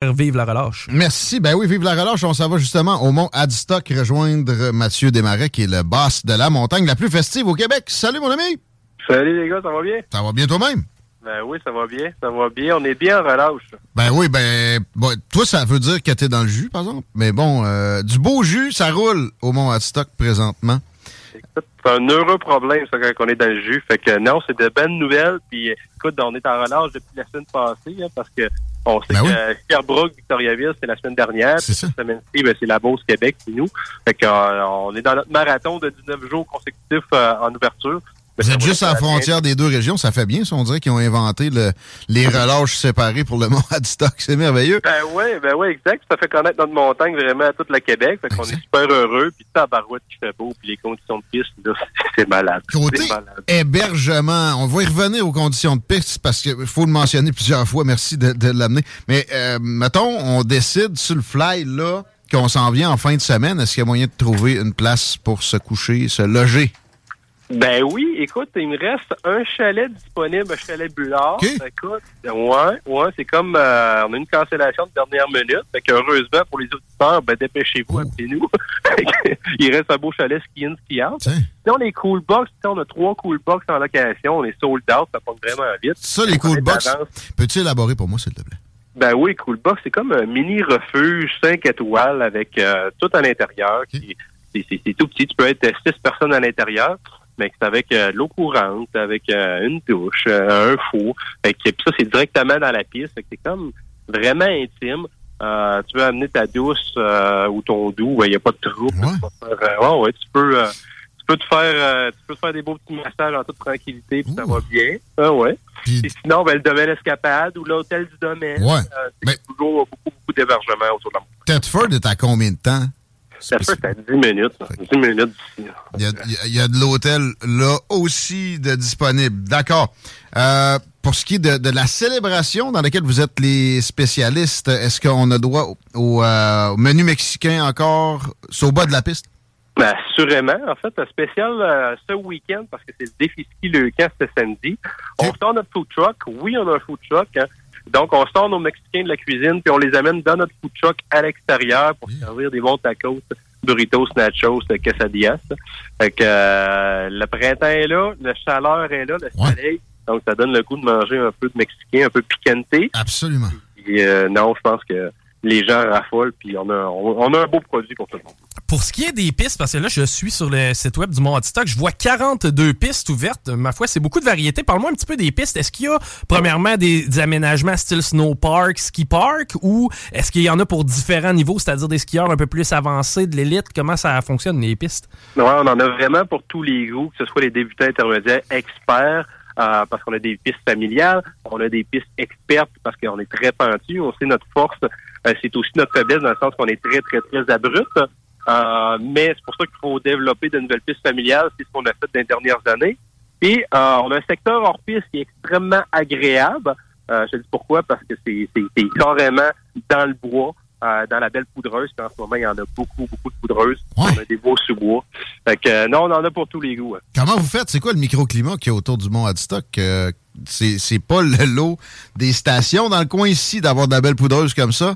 Vive la relâche. Merci. Ben oui, vive la relâche. On s'en va justement au mont Adstock rejoindre Mathieu Desmarais, qui est le boss de la montagne la plus festive au Québec. Salut, mon ami. Salut les gars, ça va bien? Ça va bien toi-même? Ben oui, ça va bien, ça va bien. On est bien en relâche. Ben oui, ben, bon, toi, ça veut dire que t'es dans le jus, par exemple? Mais bon, euh, du beau jus, ça roule au mont Adstock présentement. C'est un heureux problème, ça, quand on est dans le jus. Fait que non, c'est de bonnes nouvelles. Puis écoute, on est en relâche depuis la semaine passée, hein, parce que on sait Ben que oui. Sherbrooke, Victoriaville, c'est la semaine dernière. Cette semaine-ci, ben, c'est la Beauce Québec, c'est nous. Fait que, euh, on est dans notre marathon de 19 jours consécutifs euh, en ouverture. Ben, Vous êtes juste à la frontière des deux régions, ça fait bien, ça, on dirait qu'ils ont inventé le- les relâches séparées pour le mont Adstock. C'est merveilleux. Ben oui, ben oui, exact. Ça fait connaître notre montagne vraiment à toute le Québec. Fait qu'on est super heureux. Puis tabarouette qui fait beau. Puis les conditions de piste, là, c'est malade. Côté malade. hébergement, on va y revenir aux conditions de piste parce qu'il faut le mentionner plusieurs fois. Merci de, de l'amener. Mais euh, mettons, on décide sur le fly là qu'on s'en vient en fin de semaine. Est-ce qu'il y a moyen de trouver une place pour se coucher, se loger? Ben oui, écoute, il me reste un chalet disponible, un chalet Bullard. OK. Écoute, ouais, ouais, c'est comme euh, on a une cancellation de dernière minute. Fait que heureusement pour les auditeurs, ben dépêchez-vous, Oh. appelez-nous. il reste un beau chalet ski in, ski out. Tiens. Sinon, les cool box, on a trois cool box en location, on est sold out, ça pogne vraiment vite. Ça, les cool box, peux-tu élaborer pour moi, s'il te plaît? Ben oui, Coolbox, c'est comme un mini refuge 5 étoiles avec euh, tout à l'intérieur. C'est tout petit. Tu peux être euh, six personnes à l'intérieur, mais c'est avec euh, l'eau courante, avec euh, une douche, euh, un four. Fait que, puis ça, c'est directement dans la piste. Fait que c'est comme vraiment intime. Tu veux amener ta douce ou ton doux, il n'y a pas de trouble. Ouais. Tu peux ouais, tu peux... tu peux te faire tu peux te faire des beaux petits massages en toute tranquillité puis ça va bien. Ah ouais. Puis, Et sinon, ben, le domaine escapade ou l'hôtel du domaine. Ouais. c'est Mais- toujours beaucoup, beaucoup d'hébergement autour de la montagne. Thetford est à combien de temps? Ça fait à 10 minutes. là. 10 minutes d'ici. Il y a, il y de l'hôtel là aussi de disponible. D'accord. Euh, pour ce qui est de, de la célébration dans laquelle vous êtes les spécialistes, est-ce qu'on a droit au, au, euh, au menu mexicain encore c'est au bas de la piste? Ben, assurément. En fait, un spécial euh, ce week-end, parce que c'est le défi ski le camp ce samedi. On Ok. sort notre food truck. Oui, on a un food truck. hein. Donc, on sort nos Mexicains de la cuisine, puis on les amène dans notre food truck à l'extérieur pour servir des bons tacos, burritos, nachos, euh, quesadillas. Fait que euh, le printemps est là, la chaleur est là, le Ouais. soleil. Donc, ça donne le goût de manger un peu de mexicain, un peu piquanté. Absolument. Puis, euh, non, je pense que les gens raffolent, puis on a, on, on a un beau produit pour tout le monde. Pour ce qui est des pistes, parce que là, je suis sur le site web du Mont Stock, je vois 42 pistes ouvertes. Ma foi, c'est beaucoup de variété. Parle-moi un petit peu des pistes. Est-ce qu'il y a, premièrement, des, des aménagements style snow park, ski park, ou est-ce qu'il y en a pour différents niveaux, c'est-à-dire des skieurs un peu plus avancés, de l'élite? Comment ça fonctionne, les pistes? Ouais, on en a vraiment pour tous les goûts, que ce soit les débutants intermédiaires, experts, euh, parce qu'on a des pistes familiales, on a des pistes expertes parce qu'on est très pentu, on sait notre force, c'est aussi notre faiblesse dans le sens qu'on est très, très, très abrupt. Euh, mais c'est pour ça qu'il faut développer de nouvelles pistes familiales, c'est ce qu'on a fait dans les dernières années. Et euh, on a un secteur hors piste qui est extrêmement agréable. Euh, je te dis pourquoi, parce que c'est carrément dans le bois, euh, dans la belle poudreuse. Puis en ce moment, il y en a beaucoup, beaucoup de poudreuses. Ouais. On a des beaux sous-bois. Fait que euh, non, on en a pour tous les goûts. hein. Comment vous faites? C'est quoi le microclimat qu'il y a autour du mont Adstock? Euh, c'est pas le lot des stations dans le coin ici d'avoir de la belle poudreuse comme ça.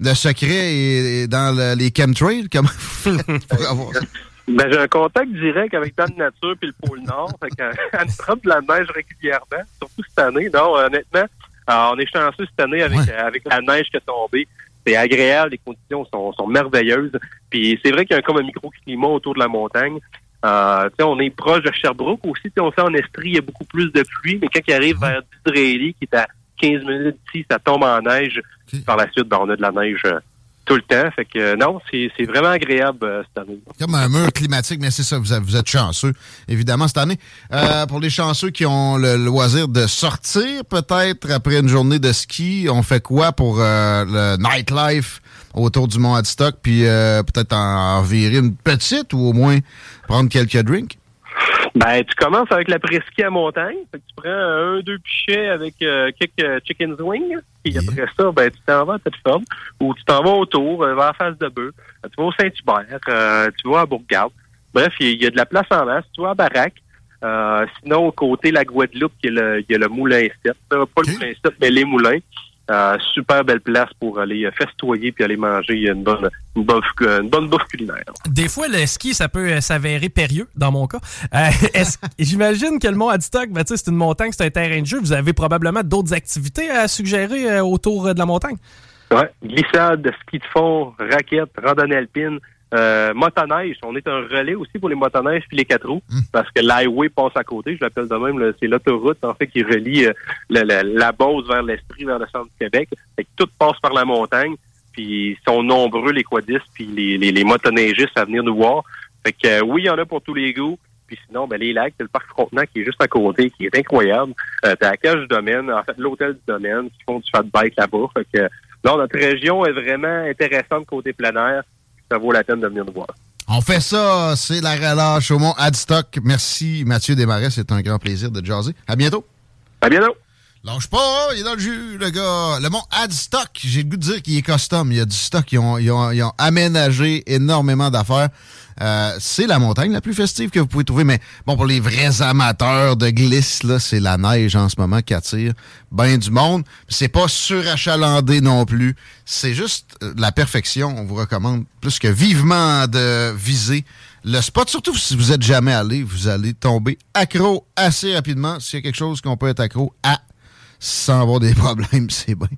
Le secret est est dans le- les chemtrails. Comment vous faites pour avoir ça? Ben, j'ai un contact direct avec Dan Nature puis le pôle Nord. Fait que, elle nous drop de la neige régulièrement, surtout cette année. Non, honnêtement, on est chanceux cette année avec, avec la neige qui est tombée. C'est agréable, les conditions sont, sont merveilleuses. Puis c'est vrai qu'il y a comme un microclimat autour de la montagne. Euh, on est proche de Sherbrooke aussi. On sait en Estrie, il y a beaucoup plus de pluie, mais quand il arrive vers Disraeli, qui est à 15 minutes d'ici, ça tombe en neige. Par la suite, ben, on a de la neige euh, tout le temps. Fait que euh, non, c'est vraiment agréable euh, cette année. Comme un mur climatique, mais c'est ça, vous, vous, êtes chanceux, évidemment, cette année. Euh, pour les chanceux qui ont le loisir de sortir, peut-être, après une journée de ski, on fait quoi pour le nightlife autour du Mont Adstock, puis peut-être en, en virer une petite ou au moins prendre quelques drinks? Ben, tu commences avec la presqu'île à montagne. tu prends un, deux pichets avec euh, quelques chicken wings. Et après ça, ben, tu t'en vas à cette forme. Ou tu t'en vas autour, euh, vers la face de bœuf. Euh, tu vas au Saint-Hubert. tu vas à Bourgade. Bref, il y, a de la place en masse. Tu vas à Baraque. sinon, côté la Guadeloupe, il y a le, y a le Moulin 7. Pas le Moulin 7, mais les moulins. Euh, super belle place pour aller festoyer puis aller manger une bonne, une bonne, une bonne bouffe culinaire. Des fois, le ski, ça peut euh, s'avérer périlleux, dans mon cas. Euh, J'imagine que le mont Adstock, ben, c'est une montagne, c'est un terrain de jeu. Vous avez probablement d'autres activités à suggérer euh, autour de la montagne? Oui, glissade, ski de fond, raquette, randonnée alpine. Euh, motoneige, on est un relais aussi pour les motoneiges puis les quatre roues, hmm. parce que l'highway passe à côté, je l'appelle de même, c'est l'autoroute en fait qui relie euh, la, la, Beauce vers l'Estrie, vers le centre du Québec. Fait que tout passe par la montagne, puis ils sont nombreux les quadistes puis les, les, les motoneigistes à venir nous voir. Fait que euh, oui, il y en a pour tous les goûts. Puis sinon, ben, les lacs, c'est le parc Frontenac qui est juste à côté, qui est incroyable. Euh, t'as la cage du domaine, en fait, l'hôtel du domaine, qui font du fat bike là-bas. Fait que, non, notre région est vraiment intéressante côté plein air ça vaut la peine de venir nous voir. On fait ça, c'est la relâche au Mont Adstock. Merci Mathieu Desmarais, c'est un grand plaisir de jaser. À bientôt. À bientôt. Lâche pas, il est dans le jus, le gars. Le Mont Adstock, j'ai le goût de dire qu'il est custom. Il y a du stock, ils ont, ils ont aménagé énormément d'affaires. Euh, c'est la montagne la plus festive que vous pouvez trouver. Mais bon, pour les vrais amateurs de glisse, là, c'est la neige en ce moment qui attire bien du monde. C'est pas surachalandé non plus. C'est juste euh, la perfection. On vous recommande plus que vivement de viser le spot. Surtout si vous êtes jamais allé, vous allez tomber accro assez rapidement. S'il y a quelque chose qu'on peut être accro à sans avoir des problèmes, c'est bien.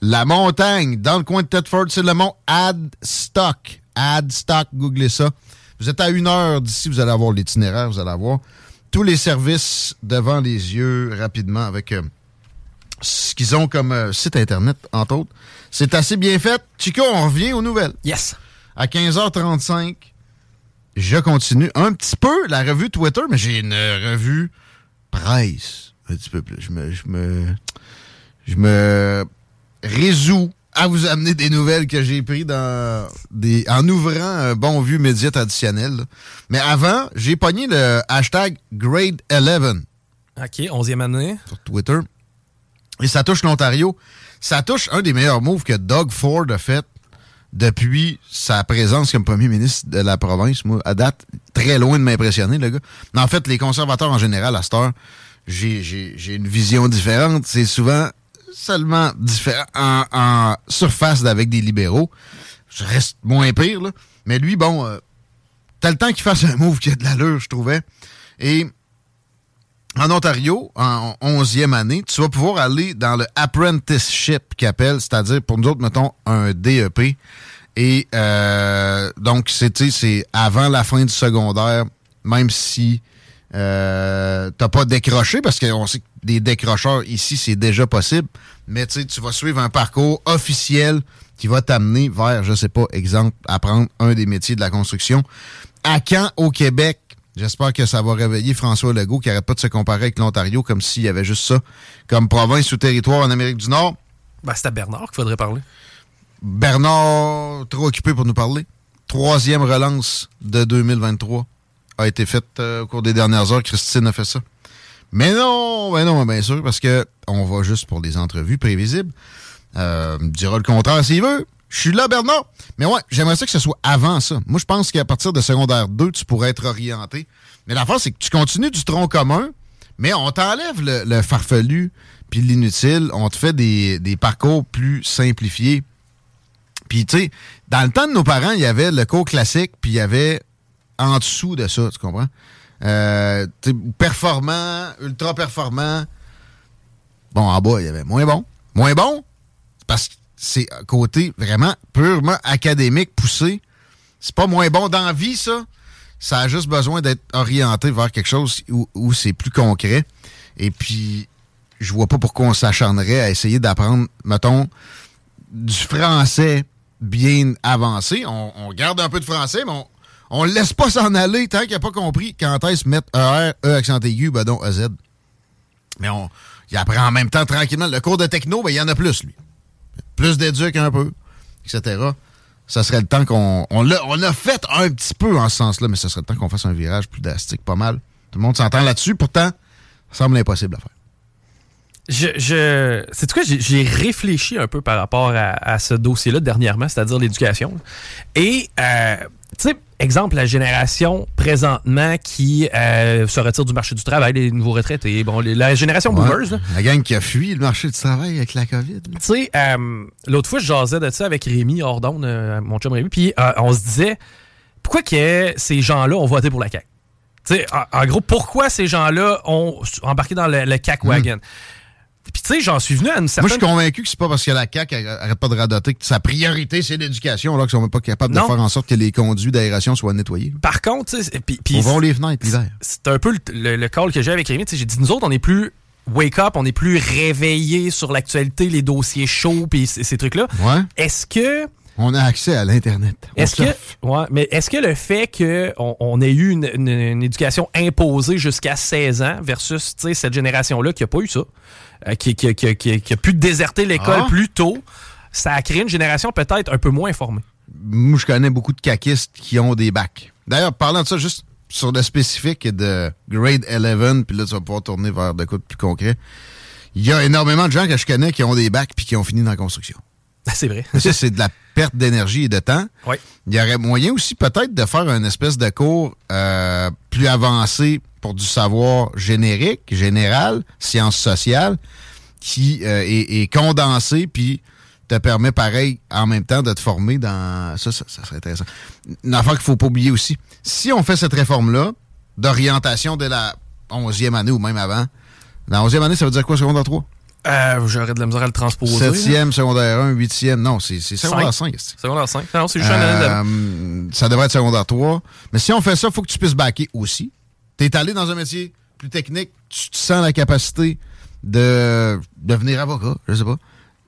La montagne, dans le coin de Thetford, c'est le mont Adstock. Adstock, googlez ça. Vous êtes à une heure d'ici, vous allez avoir l'itinéraire, vous allez avoir tous les services devant les yeux rapidement avec euh, ce qu'ils ont comme euh, site Internet, entre autres. C'est assez bien fait. Chico, on revient aux nouvelles. Yes. À 15h35, je continue un petit peu la revue Twitter, mais j'ai une revue presse. Un petit peu plus. Je me, je me, je me résous à vous amener des nouvelles que j'ai prises dans des, en ouvrant un bon vu média traditionnel. Mais avant, j'ai pogné le hashtag Grade 11. OK, 11e année. Sur Twitter. Et ça touche l'Ontario. Ça touche un des meilleurs moves que Doug Ford a fait depuis sa présence comme premier ministre de la province. Moi, à date, très loin de m'impressionner, le gars. Mais en fait, les conservateurs en général, à cette heure, j'ai une vision différente. C'est souvent seulement en, surface avec des libéraux. Je reste moins pire, là. Mais lui, bon, euh, t'as le temps qu'il fasse un move qui a de l'allure, je trouvais. Et en Ontario, en 11e année, tu vas pouvoir aller dans le apprenticeship qu'appelle, c'est-à-dire pour nous autres, mettons, un DEP. Et euh, donc, c'est avant la fin du secondaire, même si euh, t'as pas décroché, parce qu'on sait que des décrocheurs ici, c'est déjà possible, mais tu vas suivre un parcours officiel qui va t'amener vers, je sais pas, exemple, apprendre un des métiers de la construction. À quand au Québec? J'espère que ça va réveiller François Legault qui n'arrête pas de se comparer avec l'Ontario comme s'il y avait juste ça comme province ou territoire en Amérique du Nord. Ben, c'est à Bernard qu'il faudrait parler. Bernard, trop occupé pour nous parler. Troisième relance de 2023 a été faite euh, au cours des dernières heures. Christine a fait ça. Mais non, mais non, bien sûr, parce que on va juste pour des entrevues prévisibles. Euh, dira le contraire s'il veut. Je suis là, Bernard. Mais ouais, j'aimerais ça que ce soit avant ça. Moi, je pense qu'à partir de secondaire 2, tu pourrais être orienté. Mais la c'est que tu continues du tronc commun, mais on t'enlève le, farfelu puis l'inutile. On te fait des, des parcours plus simplifiés. Puis, tu sais, dans le temps de nos parents, il y avait le cours classique, puis il y avait en dessous de ça, tu comprends? Euh, performant, ultra performant. Bon, en bas, il y avait moins bon. Moins bon, parce que c'est côté vraiment purement académique, poussé. C'est pas moins bon dans la vie, ça. Ça a juste besoin d'être orienté vers quelque chose où, où c'est plus concret. Et puis, je vois pas pourquoi on s'acharnerait à essayer d'apprendre, mettons, du français bien avancé. On, on, garde un peu de français, mais on, on le laisse pas s'en aller tant qu'il n'a pas compris quand est-ce mettre ER, E accent aigu, ben donc EZ. Mais on, il apprend en même temps tranquillement. Le cours de techno, ben, il y en a plus, lui. Plus d'éduc un peu, etc. Ça serait le temps qu'on. On a fait un petit peu en ce sens-là, mais ça serait le temps qu'on fasse un virage plus drastique, pas mal. Tout le monde s'entend là-dessus, pourtant, ça semble impossible à faire. Je, je c'est quoi j'ai réfléchi un peu par rapport à, à ce dossier-là dernièrement, c'est-à-dire l'éducation. Et euh, tu sais, exemple, la génération présentement qui euh, se retire du marché du travail, les nouveaux retraités, bon, les, la génération Ouais. boomers. là. La gang qui a fui le marché du travail avec la COVID. Tu sais, euh, l'autre fois, je jasais de ça avec Rémi Ordon, euh, mon chum Rémi, puis euh, on se disait, pourquoi que ces gens-là ont voté pour la CAQ? Tu sais, en, en gros, pourquoi ces gens-là ont embarqué dans le, le CAQ wagon? Puis tu sais, j'en suis venu à une Moi, certaine... je suis convaincu que c'est pas parce que la CAQ arrête pas de radoter que sa priorité, c'est l'éducation, là, qu'ils sont même pas capables Non. de faire en sorte que les conduits d'aération soient nettoyés. Par contre, tu sais, puis- puis Ouvrons les fenêtres l'hiver. c'est un peu le, le- le call que j'ai avec Rémi. Tu sais, J'ai dit, nous autres, on est plus wake up, on est plus réveillés sur l'actualité, les dossiers chauds, puis ces, ces trucs-là. Ouais. Est-ce que On a accès à l'Internet. Est-ce que, ouais, mais est-ce que le fait qu'on on ait eu une, une- une éducation imposée jusqu'à 16 ans versus cette génération-là qui n'a pas eu ça, euh, qui, qui, qui- qui- qui a pu déserter l'école Ah. plus tôt, ça a créé une génération peut-être un peu moins informée. Moi, je connais beaucoup de caquistes qui ont des bacs. D'ailleurs, parlant de ça, juste sur le spécifique de grade 11, puis là, tu vas pouvoir tourner vers de de plus concret. Il y a énormément de gens que je connais qui ont des bacs puis qui ont fini dans la construction. C'est vrai. Ça, c'est de la perte d'énergie et de temps. Oui. Il y aurait moyen aussi peut-être de faire une espèce de cours euh, plus avancé pour du savoir générique, général, sciences sociales, qui euh, est, est condensé puis te permet pareil en même temps de te former dans ça, ça, ça serait intéressant. Une affaire qu'il faut pas oublier aussi. Si on fait cette réforme-là d'orientation dès la 11e année ou même avant, la 11e année, ça veut dire quoi, secondaire 3? Euh, J'aurais de la misère à le transposer. 7e, secondaire 1, 8e. Non, c'est secondaire 5. Cinq. Secondaire 5. Non, c'est juste un année de- Euh, ça devrait être secondaire 3. Mais si on fait ça, il faut que tu puisses backer aussi. Tu es allé dans un métier plus technique, tu te sens la capacité de devenir avocat, je sais pas.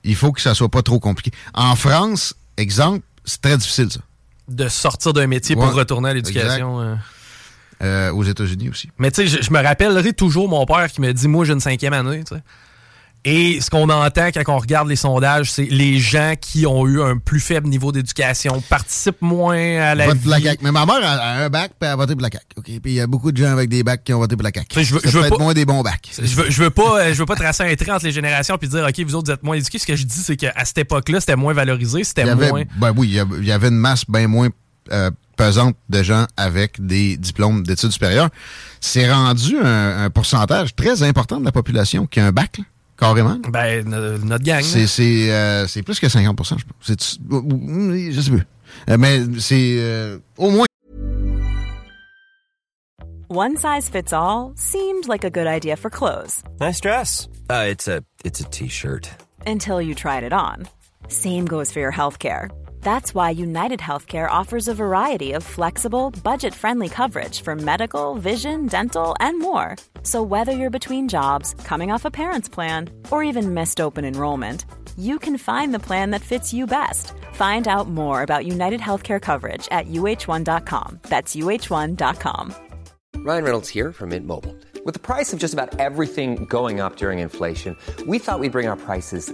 Il faut que ça soit pas trop compliqué. En France, exemple, c'est très difficile ça. de sortir d'un métier Ouais. pour retourner à l'éducation. euh. Euh, aux États-Unis aussi. Mais tu sais, je, je me rappellerai toujours mon père qui me dit Moi, j'ai une cinquième année. tu sais. Et ce qu'on entend quand on regarde les sondages, c'est les gens qui ont eu un plus faible niveau d'éducation participent moins à la Vote vie. la. Mais ma mère a, un bac, puis elle a voté pour la CAQ. Puis il y a beaucoup de gens avec des bacs qui ont voté pour la CAQ. Je veux- je pas- moins des bons bacs. Je veux, je veux pas, euh, je veux pas tracer un trait entre les générations puis dire ok vous autres vous êtes moins éduqués. Ce que je dis c'est qu'à cette époque-là c'était moins valorisé, c'était moins. ben oui, il y avait- il y avait une masse bien moins euh, pesante de gens avec des diplômes d'études supérieures. C'est rendu un, un pourcentage très important de la population qui a un bac, là, carrément. Ben no- notre gang. C'est c'est, euh, c'est plus que 50 je pense. Je sais plus. Euh, Mais c'est euh, au moins One size fits all seemed like a good idea for clothes Nice dress. Uh, it's a it's a t-shirt. until you tried it on. Same goes for your healthcare. That's why United Healthcare offers a variety of flexible, budget friendly coverage for medical, vision, dental, and more. So, whether you're between jobs, coming off a parent's plan, or even missed open enrollment, you can find the plan that fits you best. Find out more about United Healthcare coverage at uh1.com. That's uh1.com. Ryan Reynolds here from Mint Mobile. With the price of just about everything going up during inflation, we thought we'd bring our prices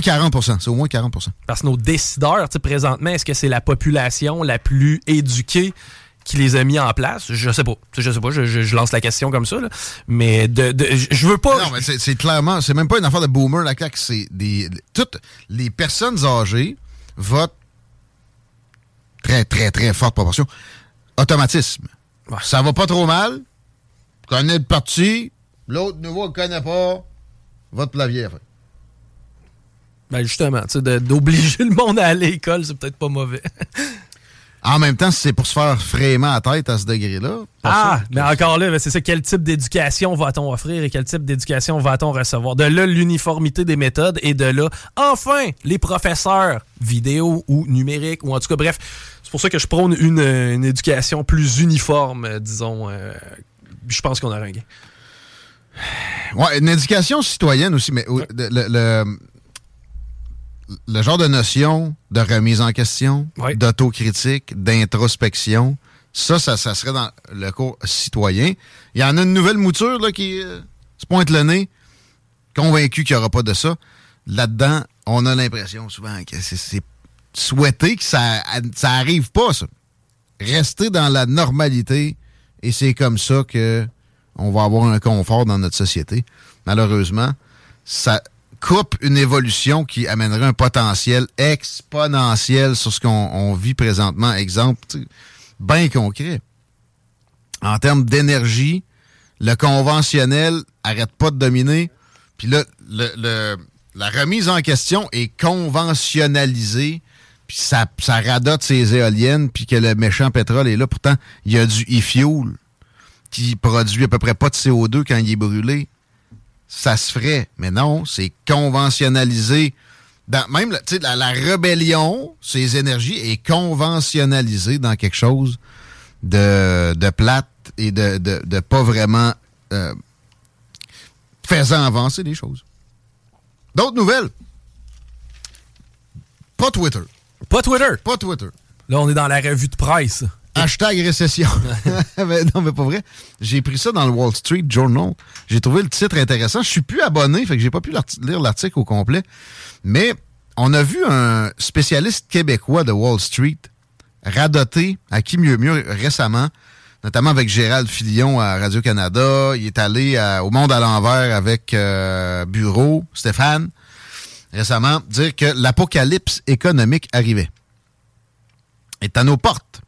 40% C'est au moins 40% Parce que nos décideurs, présentement, est-ce que c'est la population la plus éduquée qui les a mis en place? Je sais pas. Je sais pas, je, lance la question comme ça. là. Mais de, de- je veux pas. Non, mais c'est clairement, c'est même pas une affaire de boomer, la claque, c'est des. Toutes les personnes âgées votent très, très, très forte proportion. Automatisme. Ça va pas trop mal. Connais le parti. L'autre nouveau ne connaît pas. Votre clavier à faire. Ben justement, tu sais, de- d'obliger le monde à aller à l'école, c'est peut-être pas mauvais. En même temps, si c'est pour se faire frément à tête à ce degré-là. Ah, mais encore là, ben, c'est ça. Quel type d'éducation va-t-on offrir et quel type d'éducation va-t-on recevoir? De là, l'uniformité des méthodes et de là, enfin, les professeurs vidéo ou numérique ou en tout cas, bref, c'est pour ça que je prône une, une éducation plus uniforme, euh, disons. euh, je pense qu'on a un gain. Ouais, une éducation citoyenne aussi, mais au- le, le- le- le genre de notion de remise en question, d'autocritique, d'introspection, ça, ça, ça serait dans le cours citoyen. Il y en a une nouvelle mouture là, qui euh, se pointe le nez, convaincu qu'il n'y aura pas de ça. Là-dedans, on a l'impression souvent que c'est- c'est souhaité que ça, ça arrive pas, ça. Rester dans la normalité, et c'est comme ça que on va avoir un confort dans notre société. Malheureusement, ça coupe une évolution qui amènerait un potentiel exponentiel sur ce qu'on on vit présentement. Exemple, bien concret. En termes d'énergie, le conventionnel arrête pas de dominer. Puis là, le- la remise en question est conventionnalisée. Puis ça, ça radote ses éoliennes, puis que le méchant pétrole est là. Pourtant, il y a du e-fuel qui produit à peu près pas de CO2 quand il est brûlé. Ça se ferait. Mais non, c'est conventionnalisé. Dans, même la, la rébellion, ces énergies, est conventionnalisée dans quelque chose de, de plate et de, de, de pas vraiment euh, faisant avancer les choses. D'autres nouvelles? Pas Twitter. Pas Twitter. Pas Twitter. Là, on est dans la revue de presse. Hashtag récession. Mais non, mais pas vrai. J'ai pris ça dans le Wall Street Journal. J'ai trouvé le titre intéressant. Je suis plus abonné, fait que j'ai pas pu lire l'article au complet. Mais on a vu un spécialiste québécois de Wall Street radoter à qui mieux mieux récemment, notamment avec Gérald Filion à Radio-Canada. Il est allé à- au Monde à l'envers avec euh, Bureau, Stéphane, récemment, dire que l'apocalypse économique arrivait. Est à nos portes.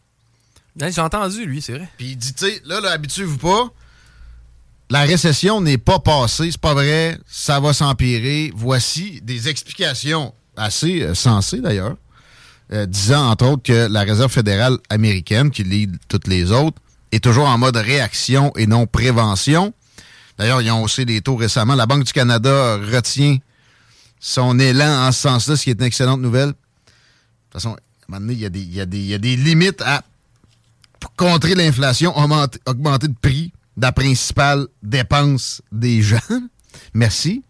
Hey, J'ai entendu, lui, c'est vrai. Puis il dit, tu sais, là, là habituez-vous pas. La récession n'est pas passée, c'est pas vrai, ça va s'empirer. Voici des explications assez euh, sensées d'ailleurs, euh, disant entre autres que la Réserve fédérale américaine, qui lead toutes les autres, est toujours en mode réaction et non prévention. D'ailleurs, ils ont haussé les taux récemment. La Banque du Canada retient son élan en ce sens-là, ce qui est une excellente nouvelle. De toute façon, à un moment donné, il y, a des- il y a des- il y a des limites à pour contrer l'inflation, augmenter, le prix de la principale dépense des gens. Merci.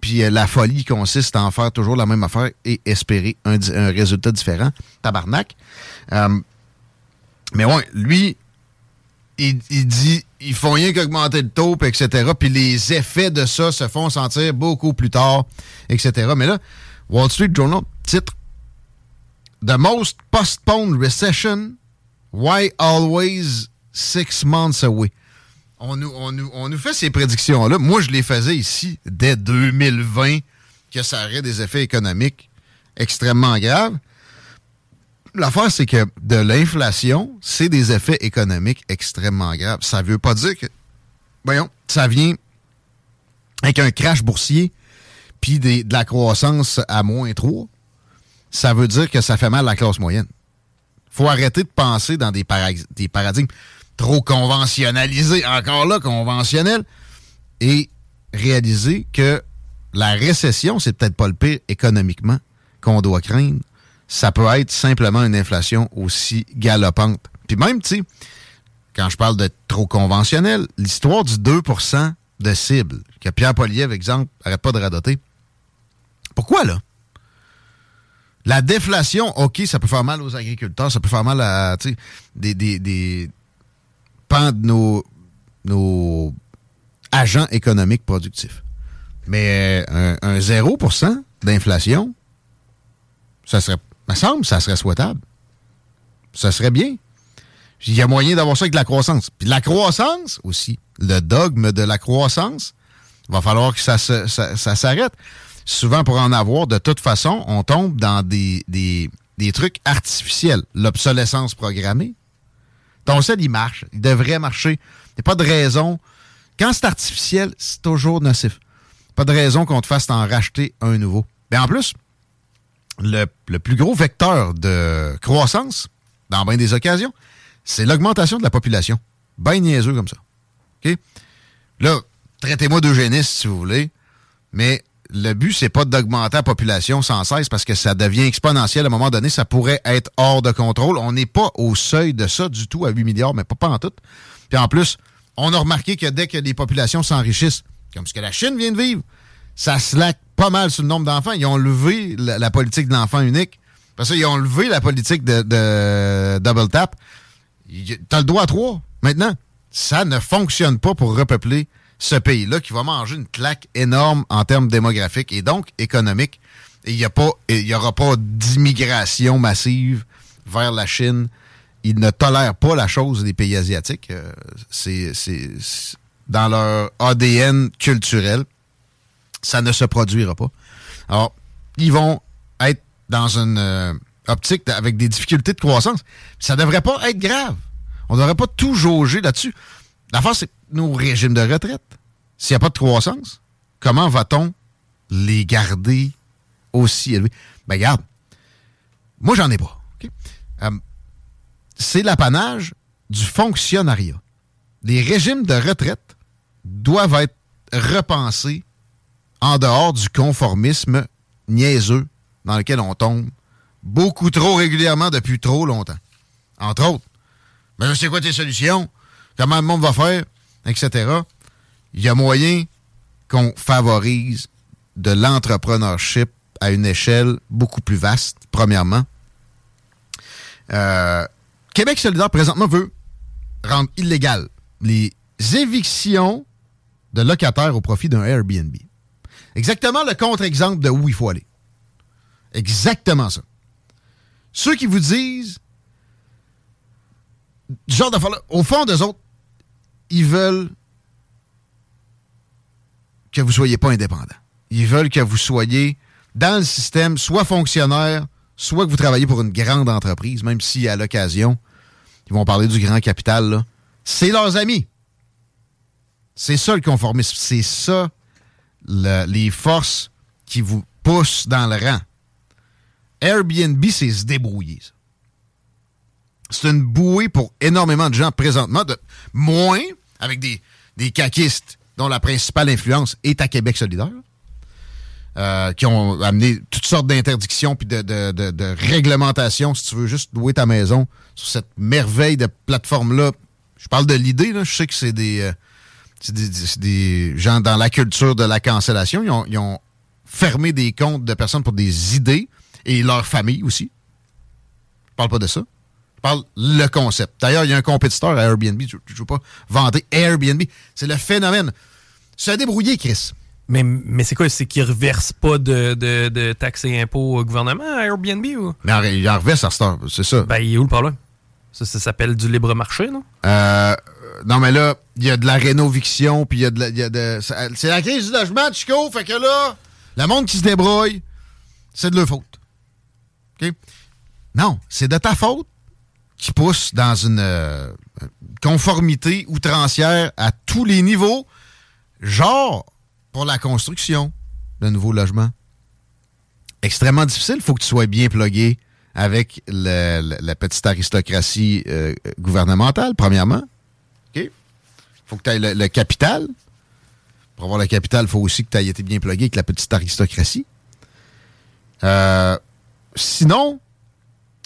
Puis euh, la folie consiste à en faire toujours la même affaire et espérer un, un résultat différent. Tabarnak. Euh, mais ouais, lui, il, il dit ils font rien qu'augmenter le taux, etc. Puis les effets de ça se font sentir beaucoup plus tard, etc. Mais là, Wall Street Journal titre The most postponed recession Why always six months away? On nous, on nous- fait ces prédictions-là. Moi, je les faisais ici dès 2020 que ça aurait des effets économiques extrêmement graves. L'affaire, c'est que de l'inflation, c'est des effets économiques extrêmement graves. Ça veut pas dire que, voyons, ça vient avec un crash boursier puis de la croissance à moins 3. Ça veut dire que ça fait mal à la classe moyenne faut arrêter de penser dans des, para- des paradigmes trop conventionnalisés, encore là, conventionnels, et réaliser que la récession, c'est peut-être pas le pire économiquement qu'on doit craindre. Ça peut être simplement une inflation aussi galopante. Puis même, tu sais, quand je parle de trop conventionnel, l'histoire du 2% de cible, que Pierre Poliev, exemple, arrête pas de radoter. Pourquoi, là? La déflation, OK, ça peut faire mal aux agriculteurs, ça peut faire mal à des, des, des pans de nos, nos agents économiques productifs. Mais euh, un, un 0% d'inflation, ça serait, me semble, ça serait souhaitable. Ça serait bien. Il y a moyen d'avoir ça avec la croissance. Puis la croissance aussi, le dogme de la croissance, va falloir que ça, ça, ça s'arrête. Souvent, pour en avoir, de toute façon, on tombe dans des, des des trucs artificiels. L'obsolescence programmée. Ton sel, il marche. Il devrait marcher. Il n'y a pas de raison. Quand c'est artificiel, c'est toujours nocif. Pas de raison qu'on te fasse t'en racheter un nouveau. Mais en plus, le, plus gros vecteur de croissance, dans bien des occasions, c'est l'augmentation de la population. Ben niaiseux comme ça. OK? Là, traitez-moi d'eugéniste si vous voulez, mais le but, c'est pas d'augmenter la population sans cesse parce que ça devient exponentiel. À un moment donné, ça pourrait être hors de contrôle. On n'est pas au seuil de ça du tout à 8 milliards, mais pas, en tout. Puis en plus, on a remarqué que dès que les populations s'enrichissent, comme ce que la Chine vient de vivre, ça slack pas mal sur le nombre d'enfants. Ils ont levé la, politique de l'enfant unique. Parce qu'ils ont levé la politique de, de double tap. T'as le droit à trois, maintenant. Ça ne fonctionne pas pour repeupler ce pays-là qui va manger une claque énorme en termes démographiques et donc économiques. Et il n'y aura pas d'immigration massive vers la Chine. Ils ne tolèrent pas la chose des pays asiatiques. Euh, c'est dans leur ADN culturel. Ça ne se produira pas. Alors, ils vont être dans une euh, optique avec des difficultés de croissance. Ça ne devrait pas être grave. On ne devrait pas tout jauger là-dessus. L'affaire, c'est nos régimes de retraite. S'il n'y a pas de croissance, comment va-t-on les garder aussi élevés? Ben, regarde, moi, j'en ai pas. Euh, c'est l'apanage du fonctionnariat. Les régimes de retraite doivent être repensés en dehors du conformisme niaiseux dans lequel on tombe beaucoup trop régulièrement depuis trop longtemps. Entre autres, mais c'est quoi tes solutions? Comment le monde va faire? Etc. Il y a moyen qu'on favorise de l'entrepreneurship à une échelle beaucoup plus vaste, premièrement. Euh, Québec solidaire, présentement, veut rendre illégal les évictions de locataires au profit d'un Airbnb. Exactement le contre-exemple de où il faut aller. Exactement ça. Ceux qui vous disent genre. Au fond, d'eux autres, ils veulent que vous soyez pas indépendant. Ils veulent que vous soyez dans le système, soit fonctionnaire, soit que vous travaillez pour une grande entreprise, même si à l'occasion, ils vont parler du grand capital. C'est leurs amis. C'est ça le conformisme. C'est ça les forces qui vous poussent dans le rang. Airbnb, c'est se débrouiller. C'est une bouée pour énormément de gens présentement, de moins avec des, des caquistes dont la principale influence est à Québec solidaire, euh, qui ont amené toutes sortes d'interdictions puis de, de, de, réglementations, si tu veux juste louer ta maison sur cette merveille de plateforme-là. Je parle de l'idée, je sais que c'est des, euh, des, des, gens dans la culture de la cancellation. Ils ont, ils ont fermé des comptes de personnes pour des idées et leur famille aussi. Je parle pas de ça. Je parle le concept. D'ailleurs, il y a un compétiteur à Airbnb. Je ne veux pas vanter Airbnb. C'est le phénomène. Se débrouiller, Chris. Mais, mais c'est quoi? C'est qu'ils ne reversent pas de, de, taxes et impôts au gouvernement à Airbnb? Ou? Mais il en reverse à Star, c'est ça. Ben, il est où le problème? Ça, ça s'appelle du libre marché, non? Euh, non, mais là, il y a de la rénoviction, puis il y a de la. de, c'est la crise du logement, Chico. Fait que là, le monde qui se débrouille, c'est de leur faute. OK? Non, c'est de ta faute qui pousse dans une euh, conformité outrancière à tous les niveaux, genre pour la construction de nouveaux logements. Extrêmement difficile, il faut que tu sois bien plugué avec la petite aristocratie euh, gouvernementale, premièrement. Il faut que tu aies le, capital. Pour avoir le capital, il faut aussi que tu aies été bien plugué avec la petite aristocratie. Euh, sinon,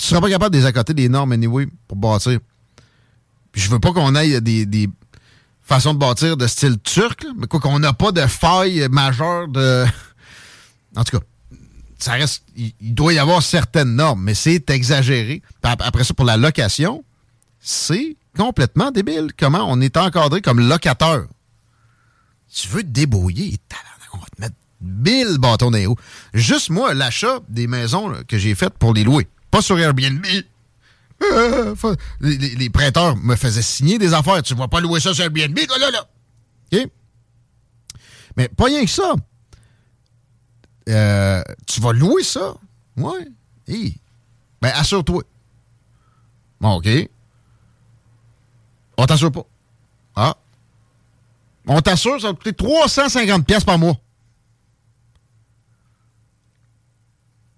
tu seras pas capable de les des normes anyway pour bâtir. je veux pas qu'on aille des, des façons de bâtir de style turc, mais quoi qu'on n'a pas de faille majeure de. En tout cas, ça reste. Il, doit y avoir certaines normes, mais c'est exagéré. Après ça, pour la location, c'est complètement débile. Comment on est encadré comme locateur? Tu veux te débrouiller, on va te mettre mille bâtons dans les roues. Juste moi, l'achat des maisons que j'ai faites pour les louer pas sur Airbnb. Euh, les, prêteurs me faisaient signer des affaires. Tu vas pas louer ça sur Airbnb, là, là. Mais pas rien que ça. Euh, tu vas louer ça? Ouais. Ben, assure-toi. OK. On t'assure pas. Ah. On t'assure, ça va coûter 350 pièces par mois.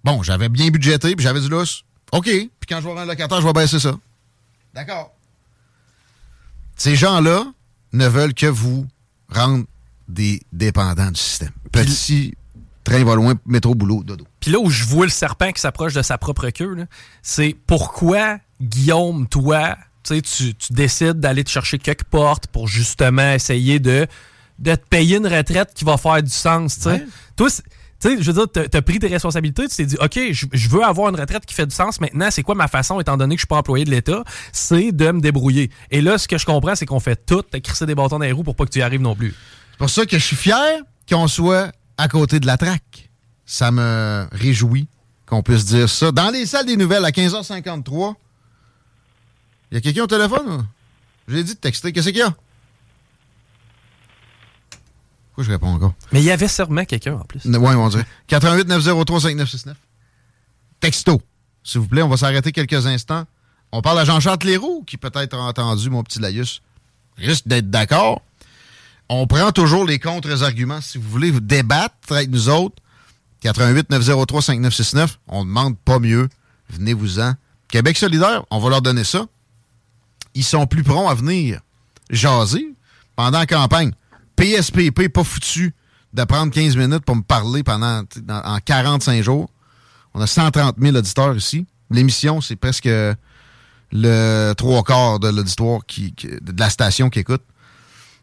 Bon, j'avais bien budgété, puis j'avais du lousse. OK. Puis quand je vais rendre un locataire, je vais baisser ça. D'accord. Ces gens-là ne veulent que vous rendre des dépendants du système. Petit train va loin, métro, boulot, dodo. Puis là où je vois le serpent qui s'approche de sa propre queue, c'est pourquoi, Guillaume, toi, tu, tu décides d'aller te chercher quelques portes pour justement essayer de, de te payer une retraite qui va faire du sens. tu sais? Ouais. Toi, sais, je veux dire, t'as- pris tes responsabilités, tu t'es dit, OK, je, veux avoir une retraite qui fait du sens. Maintenant, c'est quoi ma façon, étant donné que je suis pas employé de l'État? C'est de me débrouiller. Et là, ce que je comprends, c'est qu'on fait tout, t'as crissé des bâtons dans les roues pour pas que tu y arrives non plus. C'est pour ça que je suis fier qu'on soit à côté de la traque. Ça me réjouit qu'on puisse dire ça. Dans les salles des nouvelles, à 15h53, il y a quelqu'un au téléphone? J'ai dit de texter. Qu'est-ce qu'il y a? Pourquoi je réponds encore? Mais il y avait sûrement quelqu'un en plus. Oui, on dirait. 88 903 5969. Texto. S'il vous plaît, on va s'arrêter quelques instants. On parle à Jean-Charles Leroux, qui peut-être a entendu mon petit laïus. Juste d'être d'accord. On prend toujours les contre-arguments. Si vous voulez vous débattre avec nous autres, 88 903 5969, on demande pas mieux. Venez-vous-en. Québec solidaire, on va leur donner ça. Ils sont plus prompts à venir jaser pendant la campagne. PSPP, pas foutu de prendre 15 minutes pour me parler pendant dans- en 45 jours. On a 130 000 auditeurs ici. L'émission, c'est presque le trois quarts de l'auditoire qui, qui- de la station qui écoute.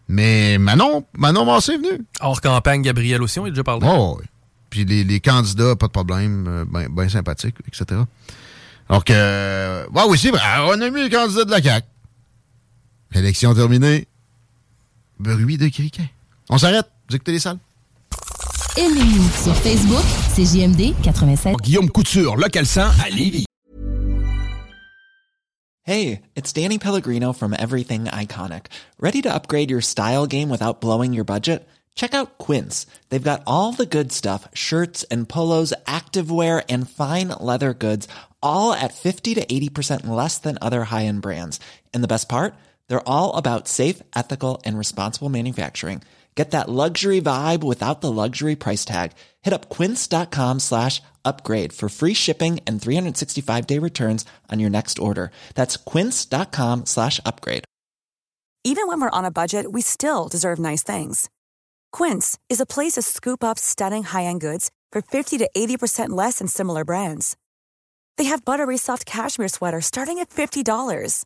Mais Manon, Manon Massé est venu. Hors campagne, Gabriel aussi, on a déjà parlé. Oh, oui. Puis les, les candidats, pas de problème, euh, ben, ben sympathiques, etc. Alors que, euh, ouais, oui, c'est vrai, on a mis les candidats de la CAQ. Élection terminée. Bruit de criquet. On s'arrête. Vous écoutez les salles? Aimez-nous sur Facebook, c'est JMD 87. Guillaume Couture, local 100 à Lévis. Hey, it's Danny Pellegrino from Everything Iconic. Ready to upgrade your style game without blowing your budget? Check out Quince. They've got all the good stuff shirts and polos, activewear, and fine leather goods, all at 50 to 80% less than other high end brands. And the best part? They're all about safe, ethical, and responsible manufacturing. Get that luxury vibe without the luxury price tag. Hit up quince.com slash upgrade for free shipping and 365 day returns on your next order. That's quince.com slash upgrade. Even when we're on a budget, we still deserve nice things. Quince is a place to scoop up stunning high-end goods for 50 to 80% less than similar brands. They have buttery soft cashmere sweaters starting at $50,